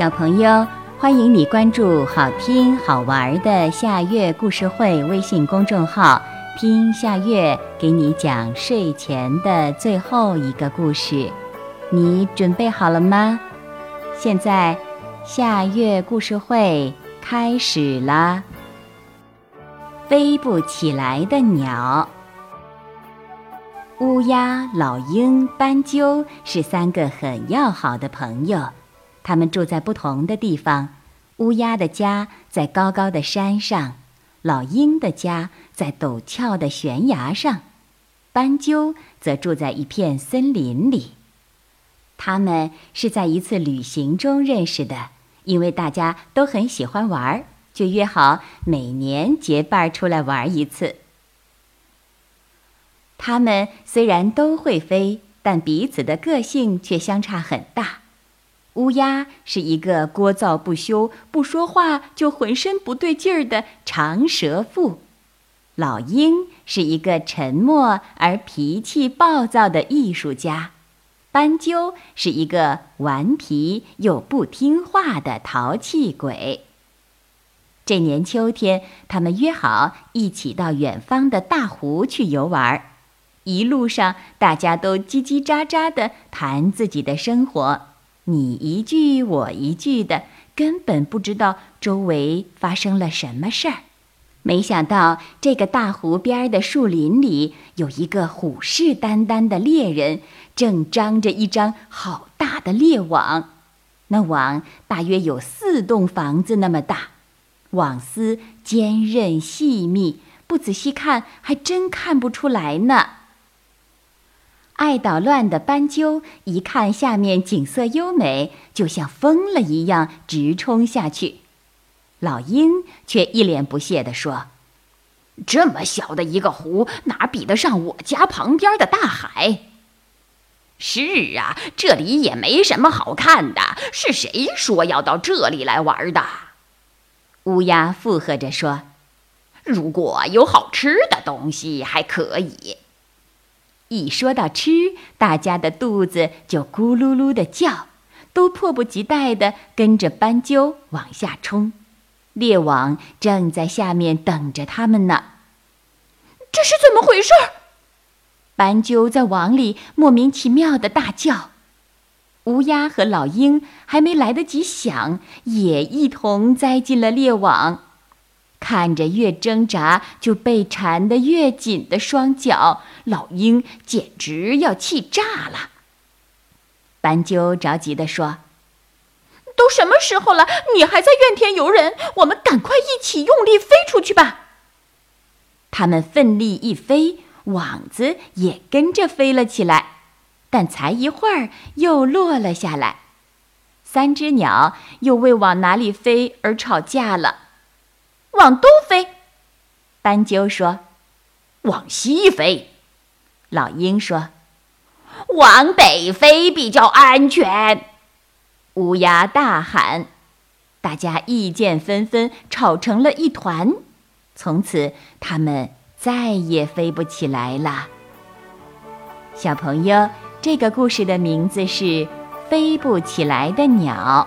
小朋友，欢迎你关注好听好玩的夏月故事会微信公众号，听夏月给你讲睡前的最后一个故事。你准备好了吗？现在，夏月故事会开始啦！飞不起来的鸟，乌鸦、老鹰、斑鸠是三个很要好的朋友。他们住在不同的地方，乌鸦的家在高高的山上，老鹰的家在陡峭的悬崖上，斑鸠则住在一片森林里。他们是在一次旅行中认识的，因为大家都很喜欢玩儿，就约好每年结伴出来玩一次。他们虽然都会飞，但彼此的个性却相差很大。乌鸦是一个聒噪不休、不说话就浑身不对劲儿的长舌妇，老鹰是一个沉默而脾气暴躁的艺术家，斑鸠是一个顽皮又不听话的淘气鬼。这年秋天，他们约好一起到远方的大湖去游玩，一路上大家都叽叽喳喳地谈自己的生活。你一句我一句的，根本不知道周围发生了什么事儿。没想到这个大湖边的树林里有一个虎视眈眈的猎人，正张着一张好大的猎网。那网大约有四栋房子那么大，网丝坚韧细密，不仔细看还真看不出来呢。爱捣乱的斑鸠一看下面景色优美，就像疯了一样直冲下去。老鹰却一脸不屑地说：“这么小的一个湖，哪比得上我家旁边的大海？”“是啊，这里也没什么好看的。是谁说要到这里来玩的？”乌鸦附和着说：“如果有好吃的东西，还可以。”一说到吃，大家的肚子就咕噜噜的叫，都迫不及待地跟着斑鸠往下冲。猎网正在下面等着他们呢。这是怎么回事？斑鸠在网里莫名其妙的大叫。乌鸦和老鹰还没来得及想，也一同栽进了猎网。看着越挣扎就被缠得越紧的双脚，老鹰简直要气炸了。斑鸠着急地说：“都什么时候了，你还在怨天尤人？我们赶快一起用力飞出去吧！”他们奋力一飞，网子也跟着飞了起来，但才一会儿又落了下来。三只鸟又为往哪里飞而吵架了。往东飞，斑鸠说；往西飞，老鹰说；往北飞比较安全。乌鸦大喊。大家意见纷纷，吵成了一团。从此，他们再也飞不起来了。小朋友，这个故事的名字是《飞不起来的鸟》。